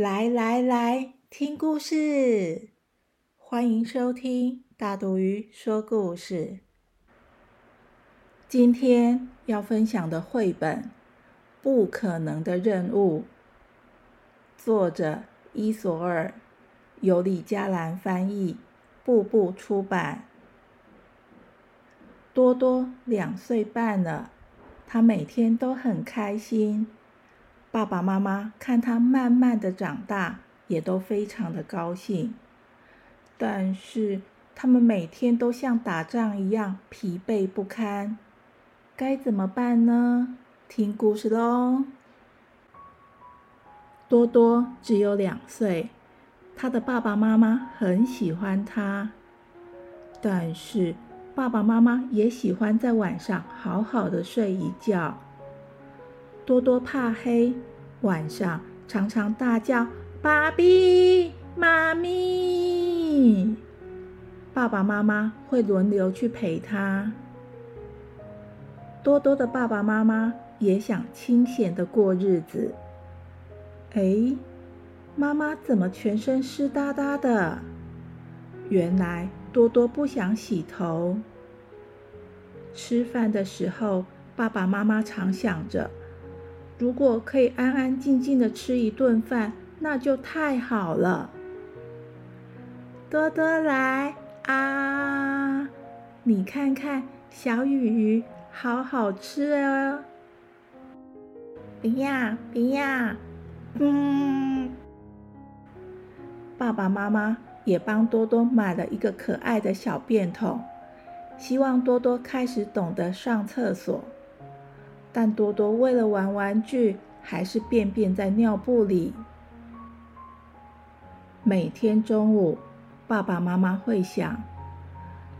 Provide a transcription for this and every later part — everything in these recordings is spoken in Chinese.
来来来，听故事！欢迎收听大肚鱼说故事。今天要分享的绘本《不可能的任务》，作者伊索尔，由李佳兰翻译，步步出版。多多两岁半了，他每天都很开心。爸爸妈妈看他慢慢的长大，也都非常的高兴。但是他们每天都像打仗一样疲惫不堪，该怎么办呢？听故事喽。多多只有两岁，他的爸爸妈妈很喜欢他，但是爸爸妈妈也喜欢在晚上好好的睡一觉。多多怕黑，晚上常常大叫“爸比、妈咪”，爸爸妈妈会轮流去陪他。多多的爸爸妈妈也想清闲的过日子。哎，妈妈怎么全身湿哒哒的？原来多多不想洗头。吃饭的时候，爸爸妈妈常想着。如果可以安安静静的吃一顿饭，那就太好了。多多来啊！你看看小鱼鱼，好好吃哦！不要不要，嗯。爸爸妈妈也帮多多买了一个可爱的小便桶，希望多多开始懂得上厕所。但多多为了玩玩具，还是便便在尿布里。每天中午，爸爸妈妈会想，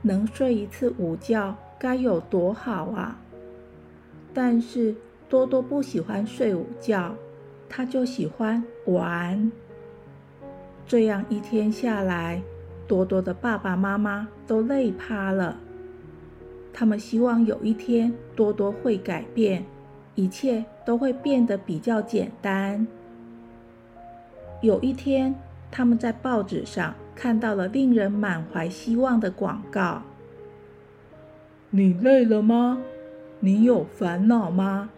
能睡一次午觉该有多好啊！但是多多不喜欢睡午觉，他就喜欢玩。这样一天下来，多多的爸爸妈妈都累趴了。他们希望有一天多多会改变，一切都会变得比较简单。有一天，他们在报纸上看到了令人满怀希望的广告：“你累了吗？你有烦恼吗？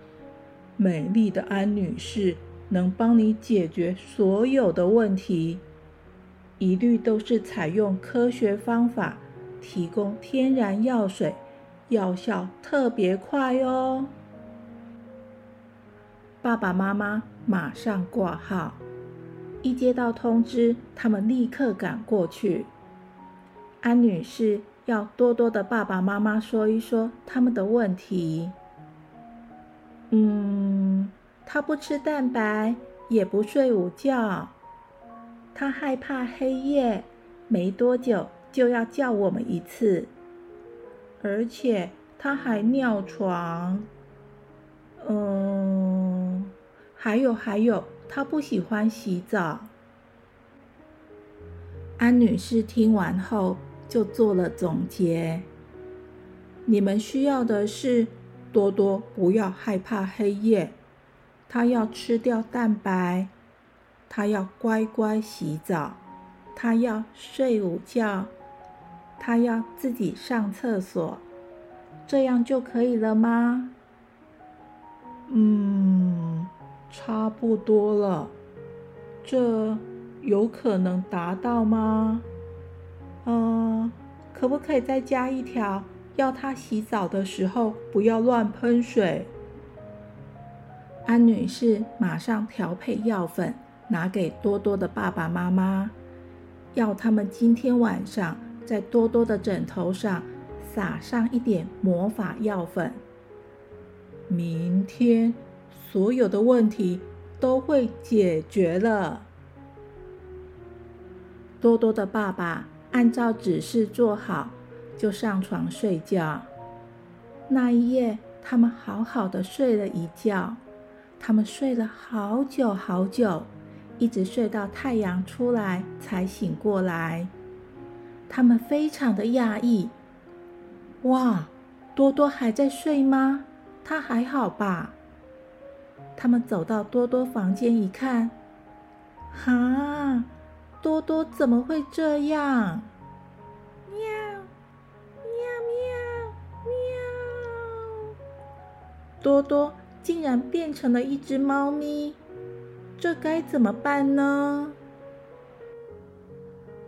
美丽的安女士能帮你解决所有的问题，一律都是采用科学方法，提供天然药水。”药效特别快哦！爸爸妈妈马上挂号，一接到通知，他们立刻赶过去。安女士要多多的爸爸妈妈说一说他们的问题。嗯，他不吃蛋白，也不睡午觉，他害怕黑夜，没多久就要叫我们一次。而且他还尿床，嗯，还有还有，他不喜欢洗澡。安女士听完后就做了总结：你们需要的是多多不要害怕黑夜，他要吃掉蛋白，他要乖乖洗澡，他要睡午觉。他要自己上厕所，这样就可以了吗？嗯，差不多了。这有可能达到吗？嗯，可不可以再加一条，要他洗澡的时候不要乱喷水？安女士马上调配药粉，拿给多多的爸爸妈妈，要他们今天晚上。在多多的枕头上撒上一点魔法药粉。明天所有的问题都会解决了。多多的爸爸按照指示做好，就上床睡觉。那一夜，他们好好的睡了一觉。他们睡了好久好久，一直睡到太阳出来才醒过来。他们非常的讶异：“哇，多多还在睡吗？他还好吧？”他们走到多多房间一看，哈，多多怎么会这样？喵，喵喵喵！多多。竟然变成了一只猫咪，这该怎么办呢？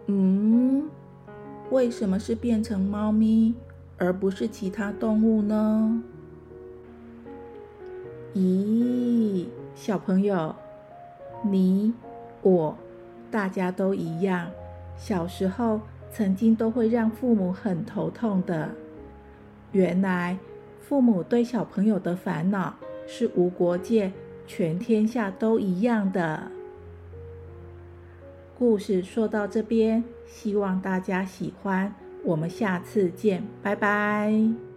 嗯，为什么是变成猫咪，而不是其他动物呢？咦，小朋友，你我大家都一样，小时候曾经都会让父母很头痛的。原来父母对小朋友的烦恼。是无国界，全天下都一样的。故事说到这边，希望大家喜欢。我们下次见，拜拜。